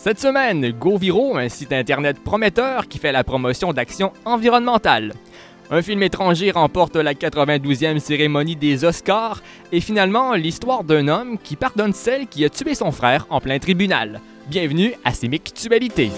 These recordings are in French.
Cette semaine, GoViro, un site internet prometteur qui fait la promotion d'actions environnementales. Un film étranger remporte la 92e cérémonie des Oscars et finalement l'histoire d'un homme qui pardonne celle qui a tué son frère en plein tribunal. Bienvenue à Sémictualité.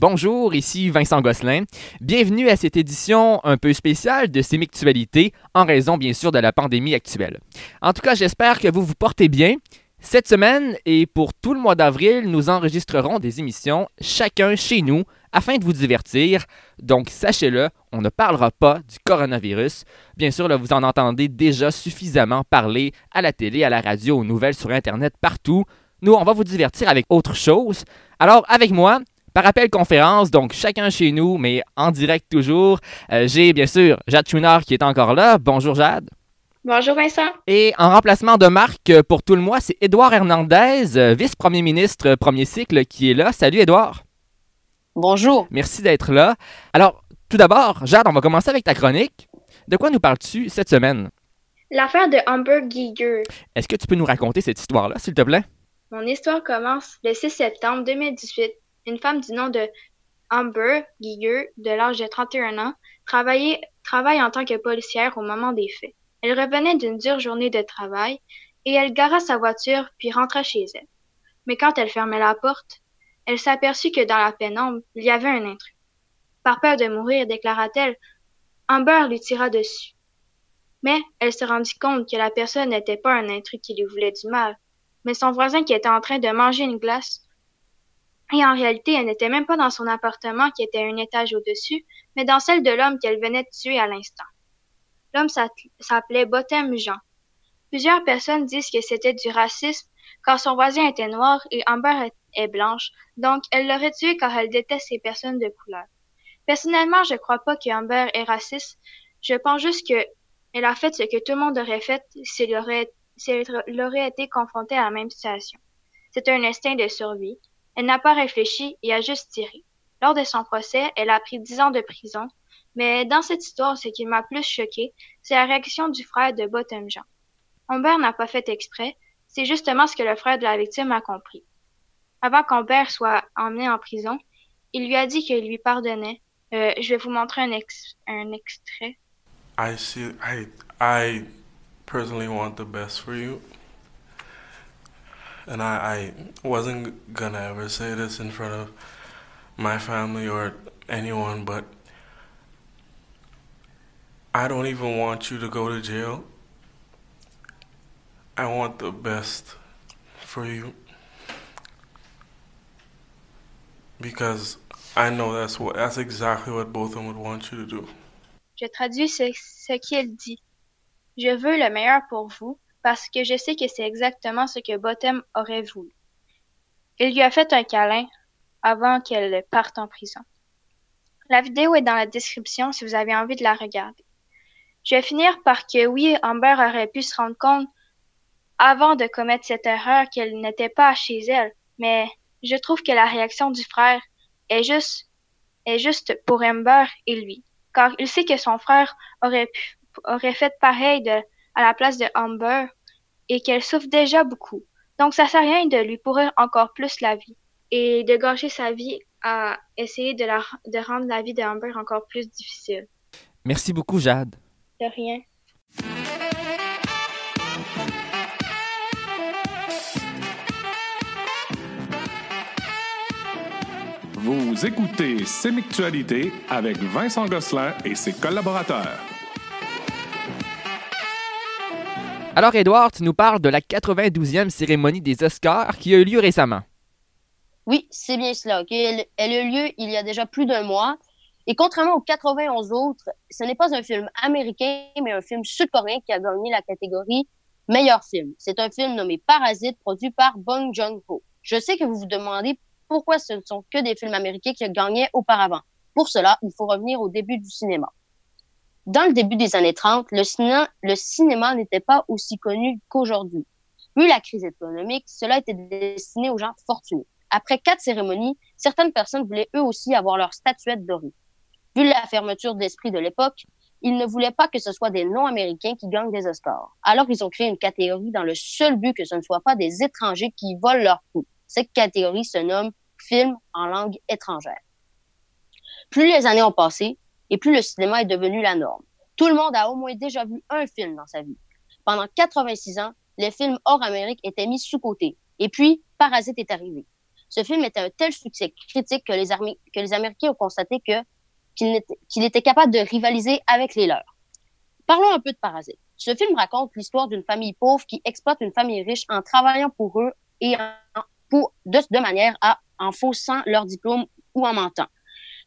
Bonjour, ici Vincent Gosselin. Bienvenue à cette édition un peu spéciale de Sémictualité, en raison bien sûr de la pandémie actuelle. En tout cas, j'espère que vous vous portez bien. Cette semaine et pour tout le mois d'avril, nous enregistrerons des émissions chacun chez nous afin de vous divertir. Donc sachez-le, on ne parlera pas du coronavirus. Bien sûr, vous en entendez déjà suffisamment parler à la télé, à la radio, aux nouvelles sur Internet, partout. Nous, on va vous divertir avec autre chose. Alors, avec moi, par appel conférence, donc chacun chez nous, mais en direct toujours. Euh, j'ai bien sûr Jade Chouinard qui est encore là. Bonjour Jade. Bonjour Vincent. Et en remplacement de Marc euh, pour tout le mois, c'est Édouard Hernandez, euh, vice-premier ministre premier cycle, qui est là. Salut Édouard. Bonjour. Merci d'être là. Alors, tout d'abord, Jade, on va commencer avec ta chronique. De quoi nous parles-tu cette semaine? L'affaire de Amber Giger. Est-ce que tu peux nous raconter cette histoire-là, s'il te plaît? Mon histoire commence le 6 septembre 2018 une femme du nom de Amber Giger, de l'âge de 31 ans, travaille en tant que policière au moment des faits. Elle revenait d'une dure journée de travail et elle gara sa voiture puis rentra chez elle. Mais quand elle fermait la porte, elle s'aperçut que dans la pénombre, il y avait un intrus. Par peur de mourir, déclara-t-elle, Amber lui tira dessus. Mais elle se rendit compte que la personne n'était pas un intrus qui lui voulait du mal, mais son voisin qui était en train de manger une glace et en réalité, elle n'était même pas dans son appartement qui était un étage au-dessus, mais dans celle de l'homme qu'elle venait de tuer à l'instant. L'homme s'appelait Bottom Jean. Plusieurs personnes disent que c'était du racisme car son voisin était noir et Amber est blanche, donc elle l'aurait tué car elle déteste ces personnes de couleur. Personnellement, je crois pas que Amber est raciste. Je pense juste que elle a fait ce que tout le monde aurait fait s'il aurait, aurait été confronté à la même situation. C'est un instinct de survie. Elle n'a pas réfléchi et a juste tiré. Lors de son procès, elle a pris dix ans de prison, mais dans cette histoire, ce qui m'a plus choqué, c'est la réaction du frère de Bottom Jean. Humbert n'a pas fait exprès, c'est justement ce que le frère de la victime a compris. Avant qu'Humbert soit emmené en prison, il lui a dit qu'il lui pardonnait. Euh, je vais vous montrer un, ex un extrait. I see, I personally want the best for you. And I, I wasn't gonna ever say this in front of my family or anyone, but I don't even want you to go to jail. I want the best for you. Because I know that's what that's exactly what both of them would want you to do. Je traduis ce, ce qu'il dit. Je veux le meilleur pour vous, parce que je sais que c'est exactement ce que Bottom aurait voulu. Il lui a fait un câlin avant qu'elle parte en prison. La vidéo est dans la description si vous avez envie de la regarder. Je vais finir par que oui, Amber aurait pu se rendre compte avant de commettre cette erreur qu'elle n'était pas chez elle, mais je trouve que la réaction du frère est juste, est juste pour Amber et lui, car il sait que son frère aurait pu, aurait fait pareil de, à la place de Amber et qu'elle souffre déjà beaucoup. Donc ça sert à rien de lui pourrir encore plus la vie et de gâcher sa vie à essayer de, la, de rendre la vie d'Amber encore plus difficile. Merci beaucoup, Jade. De rien. Vous écoutez Sémictualité avec Vincent Gosselin et ses collaborateurs. Alors, Edouard, tu nous parles de la 92e cérémonie des Oscars qui a eu lieu récemment. Oui, c'est bien cela. Elle, a eu lieu il y a déjà plus d'un mois. Et contrairement aux 91 autres, ce n'est pas un film américain, mais un film sud-coréen qui a gagné la catégorie meilleur film. C'est un film nommé Parasite, produit par Bong Joon-ho. Je sais que vous vous demandez pourquoi ce ne sont que des films américains qui gagnaient auparavant. Pour cela, il faut revenir au début du cinéma. Dans le début des années 30, le, cinéma, n'était pas aussi connu qu'aujourd'hui. Vu la crise économique, cela était destiné aux gens fortunés. Après quatre cérémonies, certaines personnes voulaient eux aussi avoir leur statuette dorée. Vu la fermeture d'esprit de l'époque, ils ne voulaient pas que ce soit des non-américains qui gagnent des Oscars. Alors, ils ont créé une catégorie dans le seul but que ce ne soit pas des étrangers qui volent leur coup. Cette catégorie se nomme film en langue étrangère. Plus les années ont passé et plus le cinéma est devenu la norme. Tout le monde a au moins déjà vu un film dans sa vie. Pendant 86 ans, les films hors Amérique étaient mis sous côté. Et puis, Parasite est arrivé. Ce film était un tel succès critique que les, Américains ont constaté qu'il était, capable de rivaliser avec les leurs. Parlons un peu de Parasite. Ce film raconte l'histoire d'une famille pauvre qui exploite une famille riche en travaillant pour eux et de, de manière à en faussant leur diplôme ou en mentant.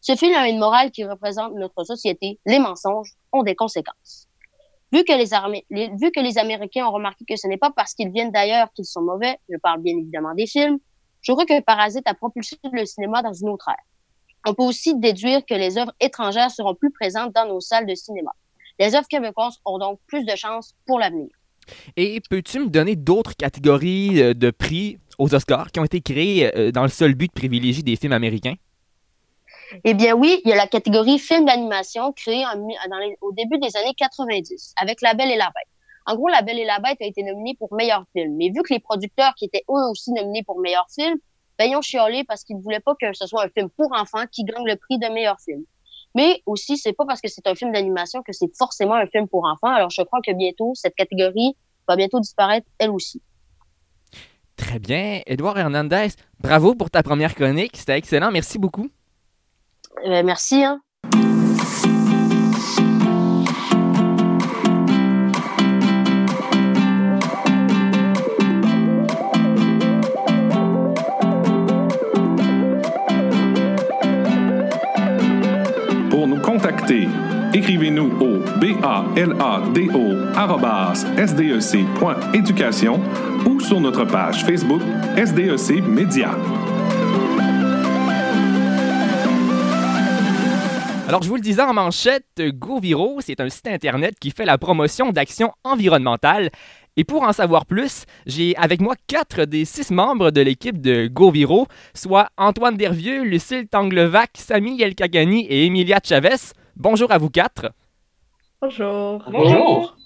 Ce film a une morale qui représente notre société. Les mensonges ont des conséquences. Vu que les, Américains ont remarqué que ce n'est pas parce qu'ils viennent d'ailleurs qu'ils sont mauvais, je parle bien évidemment des films, je crois que Parasite a propulsé le cinéma dans une autre ère. On peut aussi déduire que les œuvres étrangères seront plus présentes dans nos salles de cinéma. Les œuvres québécoises ont donc plus de chances pour l'avenir. Et peux-tu me donner d'autres catégories euh, de prix aux Oscars qui ont été créées euh, dans le seul but de privilégier des films américains? Eh bien oui, il y a la catégorie film d'animation créée au début des années 90 avec La Belle et la Bête. En gros, La Belle et la Bête a été nominée pour meilleur film. Mais vu que les producteurs qui étaient eux aussi nominés pour meilleur film ben, ils ont chialé parce qu'ils ne voulaient pas que ce soit un film pour enfants qui gagne le prix de meilleur film. Mais aussi, c'est pas parce que c'est un film d'animation que c'est forcément un film pour enfants. Alors, je crois que bientôt, cette catégorie va bientôt disparaître, elle aussi. Très bien. Edouard Hernandez, bravo pour ta première chronique. C'était excellent. Merci beaucoup. Euh, merci. Hein. Écrivez-nous au balado.sdec.éducation ou sur notre page Facebook SDEC Média. Alors, je vous le disais en manchette, GoViro, c'est un site internet qui fait la promotion d'actions environnementales. Et pour en savoir plus, j'ai avec moi quatre des six membres de l'équipe de GoViro, soit Antoine Dervieux, Lucille Tanglevac, Samy Elkagani et Emilia Chavez. Bonjour à vous quatre. Bonjour. Bonjour.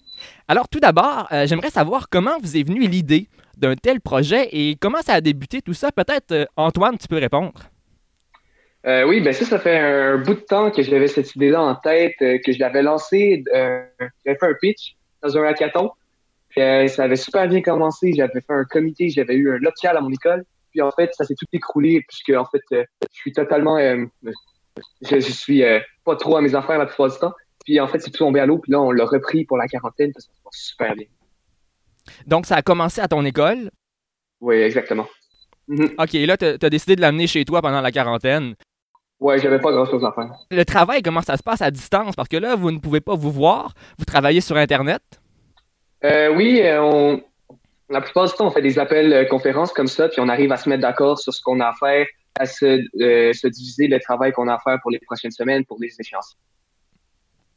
Alors tout d'abord, euh, j'aimerais savoir comment vous est venue l'idée d'un tel projet et comment ça a débuté tout ça. Peut-être euh, Antoine, tu peux répondre. Euh, oui, ben ça, ça fait un bout de temps que j'avais cette idée-là en tête, que je l'avais lancée. j'avais fait un pitch dans un hackathon. ça avait super bien commencé. J'avais fait un comité, j'avais eu un local à mon école. Puis en fait, ça s'est tout écroulé puisque en fait, je suis totalement je, je suis euh, pas trop à mes affaires la plupart du temps. Puis en fait, c'est tout tombé à l'eau. Puis là, on l'a repris pour la quarantaine. Ça se passe super bien. Donc, ça a commencé à ton école? Oui, exactement. Mhm. OK, là, tu as, décidé de l'amener chez toi pendant la quarantaine. Ouais, j'avais pas grand chose à faire. Le travail, comment ça se passe à distance? Parce que là, vous ne pouvez pas vous voir. Vous travaillez sur Internet? Euh, oui, euh, on... la plupart du temps, on fait des appels conférences comme ça, puis on arrive à se mettre d'accord sur ce qu'on a à faire, à euh, se, diviser le travail qu'on a à faire pour les prochaines semaines, pour les échéances.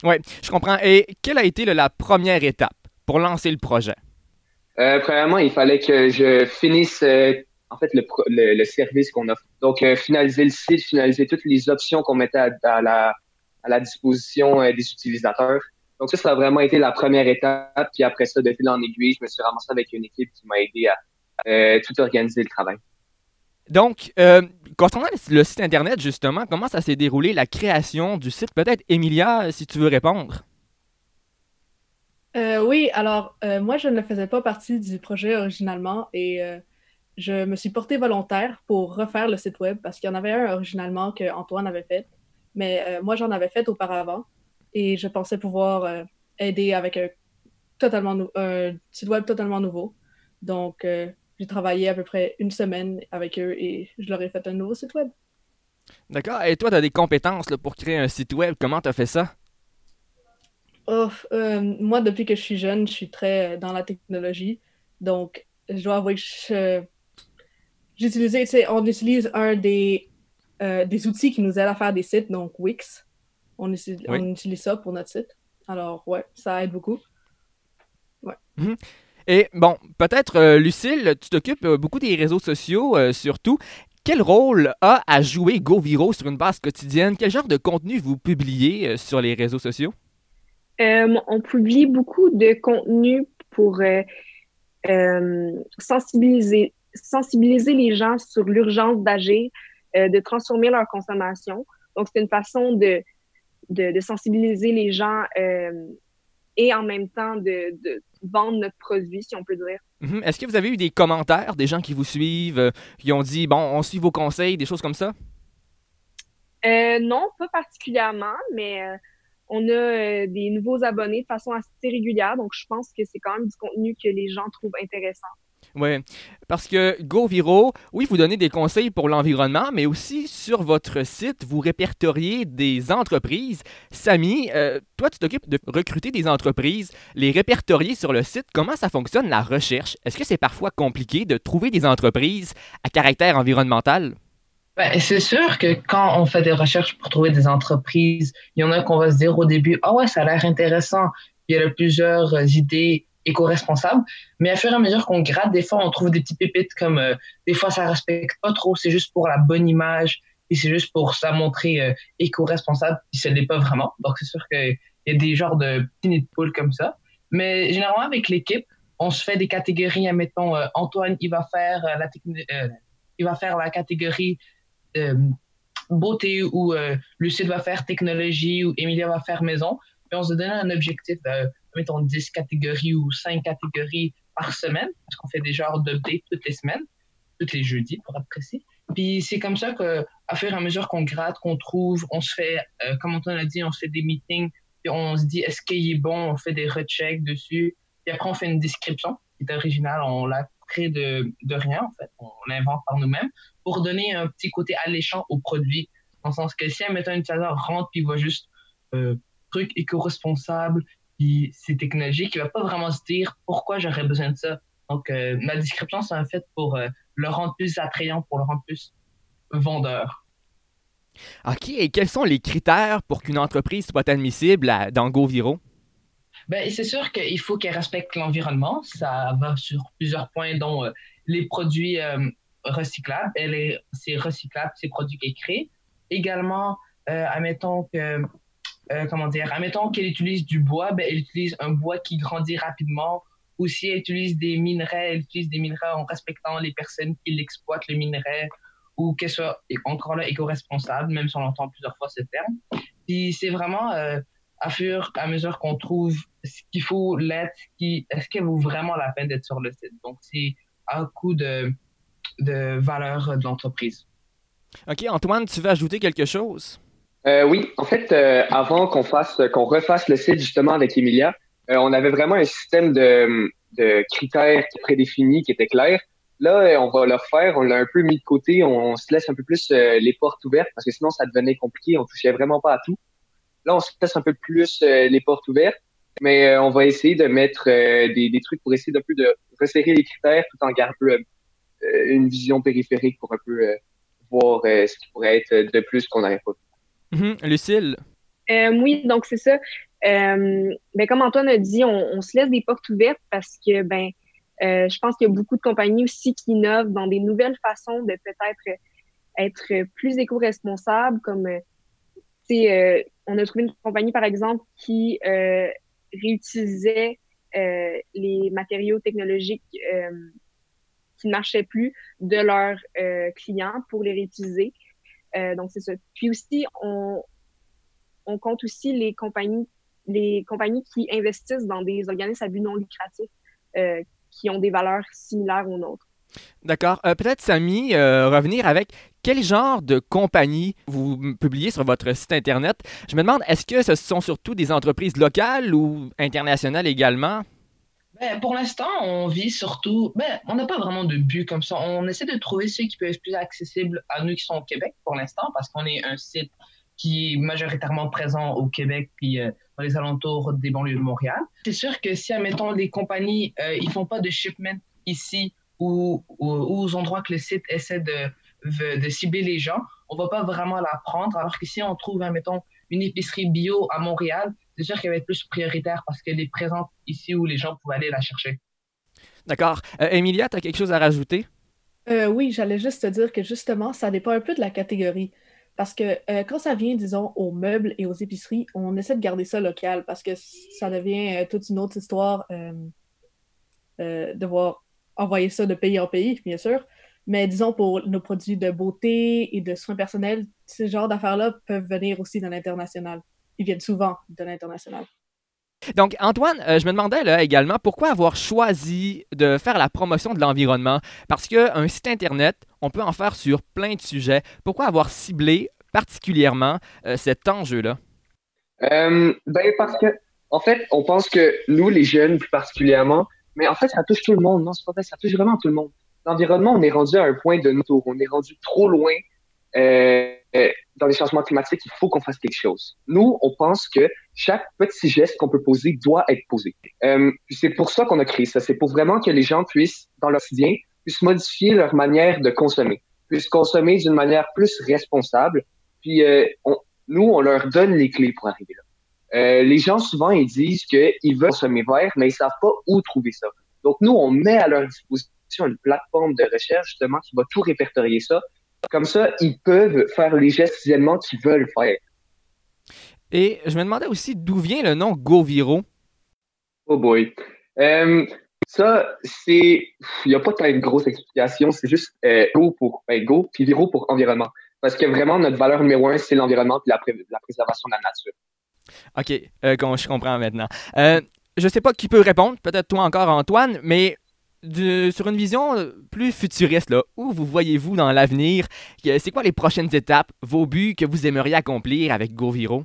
Oui, je comprends. Et quelle a été la première étape pour lancer le projet? Euh, premièrement, il fallait que je finisse euh, en fait le, service qu'on offre. Donc, euh, finaliser le site, finaliser toutes les options qu'on mettait à, la, à la disposition des utilisateurs. Donc, ça, ça a vraiment été la première étape. Puis après ça, de fil en aiguille, je me suis ramassé avec une équipe qui m'a aidé à tout organiser le travail. Donc, euh, concernant le site Internet, justement, comment ça s'est déroulé, la création du site? Peut-être, Emilia, si tu veux répondre. Euh, oui, alors, euh, moi, je ne faisais pas partie du projet originalement et je me suis portée volontaire pour refaire le site web parce qu'il y en avait un originalement que Antoine avait fait, mais moi, j'en avais fait auparavant et je pensais pouvoir aider avec un, totalement un site web totalement nouveau. Donc, j'ai travaillé à peu près une semaine avec eux et je leur ai fait un nouveau site web. D'accord. Et toi, tu as des compétences pour créer un site web. Comment tu as fait ça? Oh, euh, moi, depuis que je suis jeune, je suis très dans la technologie. Donc, je dois avouer que j'utilisais, on utilise un des, euh, des outils qui nous aident à faire des sites, donc Wix. On, utilise, on utilise ça pour notre site. Alors, ouais, ça aide beaucoup. Ouais. Mhm. Et bon, peut-être, euh, Lucille, tu t'occupes euh, beaucoup des réseaux sociaux, euh, surtout. quel rôle a à jouer GoViro sur une base quotidienne? Quel genre de contenu vous publiez sur les réseaux sociaux? on publie beaucoup de contenu pour sensibiliser, sensibiliser les gens sur l'urgence d'agir, de transformer leur consommation. Donc, c'est une façon de, de, sensibiliser les gens et en même temps de, vendre notre produit, si on peut dire. Mhm. Est-ce que vous avez eu des commentaires des gens qui vous suivent, euh, qui ont dit, bon, on suit vos conseils, des choses comme ça? Euh, non, pas particulièrement, mais euh, on a des nouveaux abonnés de façon assez régulière, donc je pense que c'est quand même du contenu que les gens trouvent intéressant. Oui, parce que GoViro, oui, vous donnez des conseils pour l'environnement, mais aussi sur votre site, vous répertoriez des entreprises. Samy, euh, toi, tu t'occupes de recruter des entreprises, les répertorier sur le site. Comment ça fonctionne la recherche? Est-ce que c'est parfois compliqué de trouver des entreprises à caractère environnemental? Ben, c'est sûr que quand on fait des recherches pour trouver des entreprises, il y en a qu'on va se dire au début, ah ouais, ça a l'air intéressant. Il y a plusieurs idées éco-responsable. Mais à fur et à mesure qu'on gratte, des fois, on trouve des petits pépites comme euh, des fois, ça respecte pas trop, c'est juste pour la bonne image, et c'est juste pour ça montrer euh, éco-responsable, puis ce n'est pas vraiment. Donc, c'est sûr qu'il y a des genres de petits nids de poules comme ça. Mais généralement, avec l'équipe, on se fait des catégories. Admettons, euh, Antoine, il va faire la, il va faire la catégorie beauté ou Lucide va faire technologie ou Emilia va faire maison. Puis on se donne un objectif mettons 10 catégories ou 5 catégories par semaine, parce qu'on fait des genres d'updates toutes les semaines, toutes les jeudis pour être précis. Puis c'est comme ça qu'à fur et à mesure qu'on gratte, qu'on trouve, on se fait, euh, comme on a dit, on se fait des meetings, puis on se dit est-ce qu'il est bon, on fait des rechecks dessus, puis après on fait une description qui est originale, on l'a créé de, rien en fait, on l'invente par nous-mêmes pour donner un petit côté alléchant au produit, dans le sens que si un utilisateur rentre puis voit juste euh, truc éco-responsable, puis c'est technologique, il va pas vraiment se dire pourquoi j'aurais besoin de ça. Donc, euh, ma description, c'est un fait pour euh, le rendre plus attrayant, pour le rendre plus vendeur. OK. Et quels sont les critères pour qu'une entreprise soit admissible dans GoViro? Ben, c'est sûr qu'il faut qu'elle respecte l'environnement. Ça va sur plusieurs points, dont euh, les produits recyclables. C'est recyclable, ces produits qu'elle crée. Également, admettons que euh, comment dire, admettons qu'elle utilise du bois, ben, elle utilise un bois qui grandit rapidement. Ou si elle utilise des minerais, elle utilise des minerais en respectant les personnes qui l'exploitent, les minerais, ou qu'elle soit encore là éco-responsable, même si on entend plusieurs fois ce terme. Puis c'est vraiment euh, à fur à mesure qu'on trouve ce qu'il faut l'être, qui, est-ce qu'elle vaut vraiment la peine d'être sur le site? Donc c'est un coût de, de valeur de l'entreprise. OK, Antoine, tu veux ajouter quelque chose? Euh, oui, en fait, euh, avant qu'on fasse, qu'on refasse le site justement avec Emilia, euh, on avait vraiment un système de, de critères prédéfinis qui était clair. Là, on va le refaire, on l'a un peu mis de côté, on, se laisse un peu plus les portes ouvertes parce que sinon ça devenait compliqué, on touchait vraiment pas à tout. Là, on se laisse un peu plus les portes ouvertes, mais on va essayer de mettre des, trucs pour essayer d'un peu de resserrer les critères tout en gardant une vision périphérique pour un peu voir ce qui pourrait être de plus qu'on n'aurait pas vu. Mhm. Lucille? Euh, oui, donc c'est ça. Euh, ben, comme Antoine a dit, on, se laisse des portes ouvertes parce que ben, euh, je pense qu'il y a beaucoup de compagnies aussi qui innovent dans des nouvelles façons de peut-être être plus éco-responsables, comme on a trouvé une compagnie, par exemple, qui réutilisait les matériaux technologiques qui ne marchaient plus de leurs clients pour les réutiliser. Euh, donc, c'est ça. Puis aussi, on, compte aussi les compagnies, les compagnies qui investissent dans des organismes à but non lucratif euh, qui ont des valeurs similaires aux nôtres. D'accord. Euh, peut-être, Samy, revenir avec quel genre de compagnie vous publiez sur votre site Internet? Je me demande, est-ce que ce sont surtout des entreprises locales ou internationales également? Ben, pour l'instant, on vit surtout. Ben, on n'a pas vraiment de but comme ça. On essaie de trouver ceux qui peuvent être plus accessibles à nous qui sont au Québec pour l'instant, parce qu'on est un site qui est majoritairement présent au Québec puis euh, dans les alentours des banlieues de Montréal. C'est sûr que si, admettons, les compagnies, euh, ils font pas de shipment ici ou, aux endroits que le site essaie de, de, cibler les gens, on va pas vraiment la prendre. Alors que si on trouve, admettons, une épicerie bio à Montréal, c'est sûr qu'elle va être plus prioritaire parce qu'elle est présente ici où les gens pouvaient aller la chercher. D'accord. Euh, Emilia, tu as quelque chose à rajouter? Euh, oui, j'allais juste te dire que justement, ça dépend un peu de la catégorie. Parce que euh, quand ça vient, disons, aux meubles et aux épiceries, on essaie de garder ça local parce que ça devient euh, toute une autre histoire euh, euh, de devoir envoyer ça de pays en pays, bien sûr. Mais disons, pour nos produits de beauté et de soins personnels, ces genres d'affaires-là peuvent venir aussi de l'international. Ils viennent souvent de l'international. Donc, Antoine, euh, je me demandais là également pourquoi avoir choisi de faire la promotion de l'environnement? Parce qu'un site Internet, on peut en faire sur plein de sujets. Pourquoi avoir ciblé particulièrement euh, cet enjeu-là? Euh, ben parce que, en fait, on pense que nous, les jeunes plus particulièrement, mais en fait, ça touche tout le monde. Non, c'est pas vrai, ça touche vraiment tout le monde. L'environnement, on est rendu à un point de notre tour. On est rendu trop loin euh, euh, dans les changements climatiques. Il faut qu'on fasse quelque chose. Nous, on pense que chaque petit geste qu'on peut poser doit être posé. Euh, c'est pour ça qu'on a créé ça. C'est pour vraiment que les gens puissent, dans leur quotidien, puissent modifier leur manière de consommer, puissent consommer d'une manière plus responsable. Puis nous, on leur donne les clés pour arriver là. Les gens, souvent, ils disent qu'ils veulent consommer vert, mais ils savent pas où trouver ça. Donc, nous, on met à leur disposition une plateforme de recherche, justement, qui va tout répertorier ça. Comme ça, ils peuvent faire les gestes quotidiennement qu'ils veulent faire. Et je me demandais aussi d'où vient le nom GoViro. Oh boy. Euh, ça, c'est... Il n'y a pas tant de grosse explication. C'est juste euh, Go pour ben, Go, puis Viro pour environnement. Parce que vraiment, notre valeur numéro un, c'est l'environnement puis la, pré- la préservation de la nature. OK, euh, je comprends maintenant. Je sais pas qui peut répondre, peut-être toi encore, Antoine, mais sur une vision euh, plus futuriste, là, où vous voyez-vous dans l'avenir? C'est quoi les prochaines étapes, vos buts que vous aimeriez accomplir avec GoViro?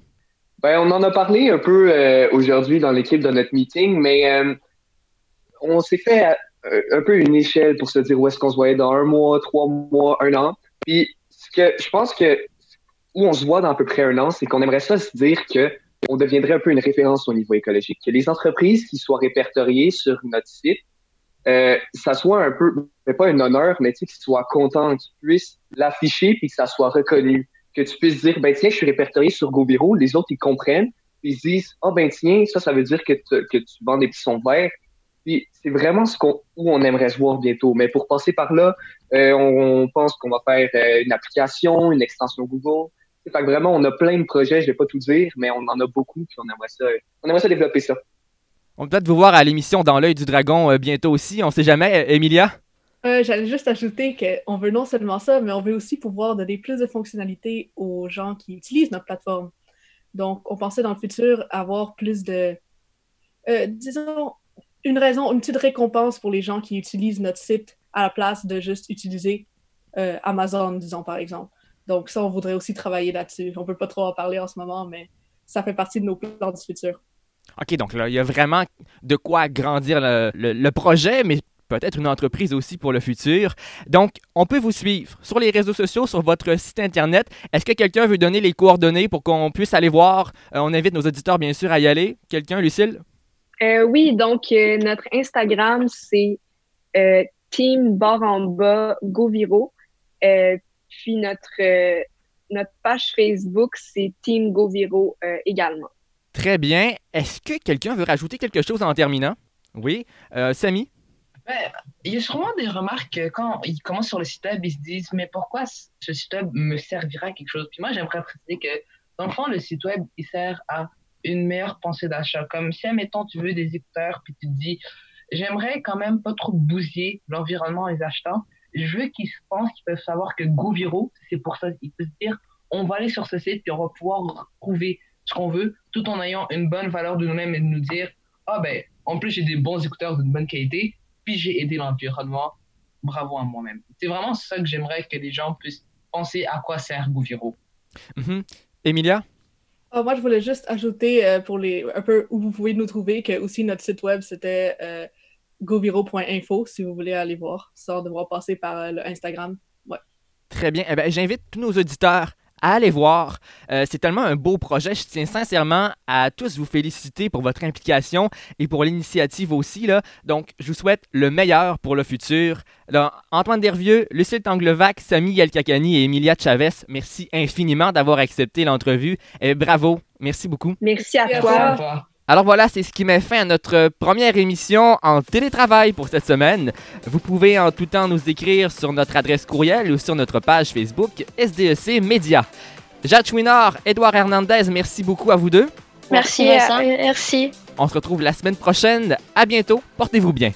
Ben, on en a parlé un peu euh, aujourd'hui dans l'équipe de notre meeting, mais euh, on s'est fait un peu une échelle pour se dire où est-ce qu'on se voyait dans un mois, trois mois, un an. Puis, ce que je pense que où on se voit dans à peu près un an, c'est qu'on aimerait ça se dire que on deviendrait un peu une référence au niveau écologique. Que les entreprises qui soient répertoriées sur notre site, euh, ça soit un peu, mais pas un honneur, mais tu sais, qu'ils soient contents, qu'ils puissent l'afficher puis que ça soit reconnu. Que tu puisses dire, ben tiens, je suis répertorié sur GoBiro, les autres, ils comprennent, puis ils se disent, ah ben tiens, ça, ça veut dire que, tu- que tu vends des petits sons verts. Puis c'est vraiment ce qu'on, où on aimerait se voir bientôt. Mais pour passer par là, euh, on, on pense qu'on va faire euh, une application, une extension Google. Fait que vraiment, on a plein de projets, je vais pas tout dire, mais on en a beaucoup, puis on aimerait ça, on aimerait ça développer ça. On peut peut-être vous voir à l'émission Dans l'œil du dragon euh, bientôt aussi, on sait jamais. Euh, Emilia? Euh, J'allais juste ajouter qu'on veut non seulement ça, mais on veut aussi pouvoir donner plus de fonctionnalités aux gens qui utilisent notre plateforme. Donc, on pensait dans le futur avoir plus de, disons, une raison, une petite récompense pour les gens qui utilisent notre site à la place de juste utiliser Amazon, disons par exemple. Donc, ça, on voudrait aussi travailler là-dessus. On peut pas trop en parler en ce moment, mais ça fait partie de nos plans du futur. OK, donc là, il y a vraiment de quoi agrandir le, le- projet, mais peut-être une entreprise aussi pour le futur. Donc, on peut vous suivre sur les réseaux sociaux, sur votre site Internet. Est-ce que quelqu'un veut donner les coordonnées pour qu'on puisse aller voir? Euh, on invite nos auditeurs, bien sûr, à y aller. Quelqu'un, Lucille? Euh, oui, donc euh, notre Instagram, c'est Team barre en bas GoViro. Puis notre, notre page Facebook, c'est Team GoViro également. Très bien. Est-ce que quelqu'un veut rajouter quelque chose en terminant? Oui. Euh, Samy? Ben, il y a sûrement des remarques que quand ils commencent sur le site web, ils se disent Mais pourquoi ce site web me servira à quelque chose? Puis moi, j'aimerais préciser que, dans le fond, le site web, il sert à une meilleure pensée d'achat. Comme si, admettons, tu veux des écouteurs, puis tu te dis J'aimerais quand même pas trop bousiller l'environnement des achetants. Je veux qu'ils se pensent qu'ils peuvent savoir que GoViro, c'est pour ça. Ils peuvent se dire On va aller sur ce site, puis on va pouvoir trouver ce qu'on veut, tout en ayant une bonne valeur de nous-mêmes et de nous dire Ah ben, en plus, j'ai des bons écouteurs d'une bonne qualité puis j'ai aidé l'environnement. Bravo à moi-même. C'est vraiment ça que j'aimerais que les gens puissent penser à quoi sert GoViro. Mhm. Emilia? Ah, moi, je voulais juste ajouter euh, pour les un peu où vous pouvez nous trouver que aussi notre site web c'était euh, goviro.info si vous voulez aller voir sans devoir passer par euh, le Instagram. Ouais. Très bien. Eh ben, J'invite tous nos auditeurs à aller voir. Euh, c'est tellement un beau projet. Je tiens sincèrement à tous vous féliciter pour votre implication et pour l'initiative aussi. Là. Donc, je vous souhaite le meilleur pour le futur. Alors, Antoine Dervieux, Lucille Tanglevac, Samy Yelkakani et Emilia Chavez, merci infiniment d'avoir accepté l'entrevue. Et bravo. Merci beaucoup. Merci à Merci à toi. toi. Alors voilà, c'est ce qui met fin à notre première émission en télétravail pour cette semaine. Vous pouvez en tout temps nous écrire sur notre adresse courriel ou sur notre page Facebook SDEC Média. Jacques Chouinard, Edouard Hernandez, merci beaucoup à vous deux. Merci, Merci, Vincent. euh, merci. On se retrouve la semaine prochaine. À bientôt. Portez-vous bien.